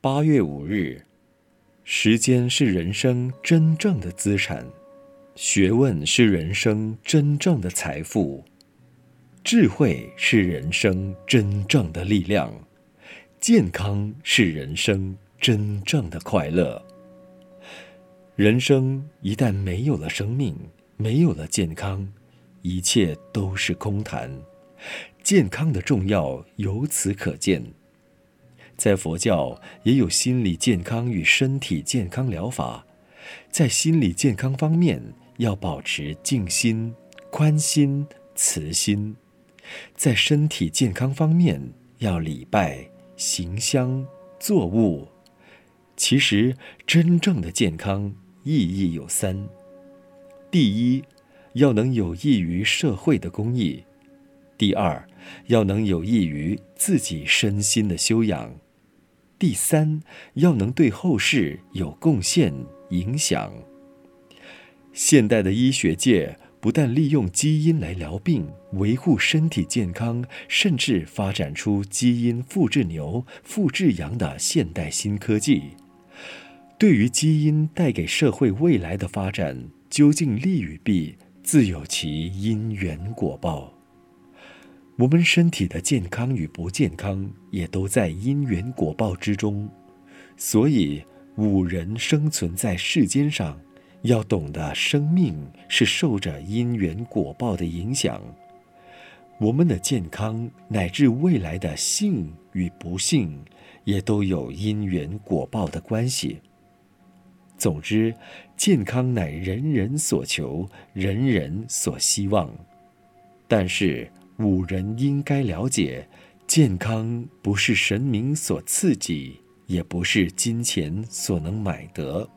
八月五日，时间是人生真正的资产，学问是人生真正的财富，智慧是人生真正的力量，健康是人生真正的快乐。人生一旦没有了生命，没有了健康，一切都是空谈。健康的重要由此可见。在佛教也有心理健康与身体健康疗法。在心理健康方面，要保持静心、宽心、慈心；在身体健康方面，要礼拜、行香、作物。其实，真正的健康意义有三：第一，要能有益于社会的公益；第二，要能有益于自己身心的修养；第三，要能对后世有贡献、影响。现代的医学界不但利用基因来疗病、维护身体健康，甚至发展出基因复制牛、复制羊的现代新科技。对于基因带给社会未来的发展，究竟利与弊，自有其因缘果报。我们身体的健康与不健康，也都在因缘果报之中。所以，五人生存在世间上，要懂得生命是受着因缘果报的影响。我们的健康乃至未来的幸与不幸，也都有因缘果报的关系。总之，健康乃人人所求，人人所希望。但是，吾人应该了解，健康不是神明所赐给，也不是金钱所能买得。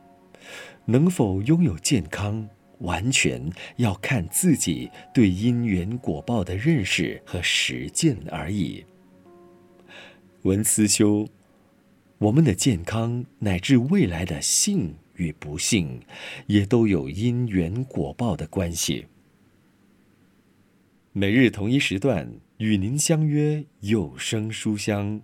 能否拥有健康，完全要看自己对因缘果报的认识和实践而已。文思修，我们的健康乃至未来的幸与不幸，也都有因缘果报的关系。每日同一时段与您相约有声书香。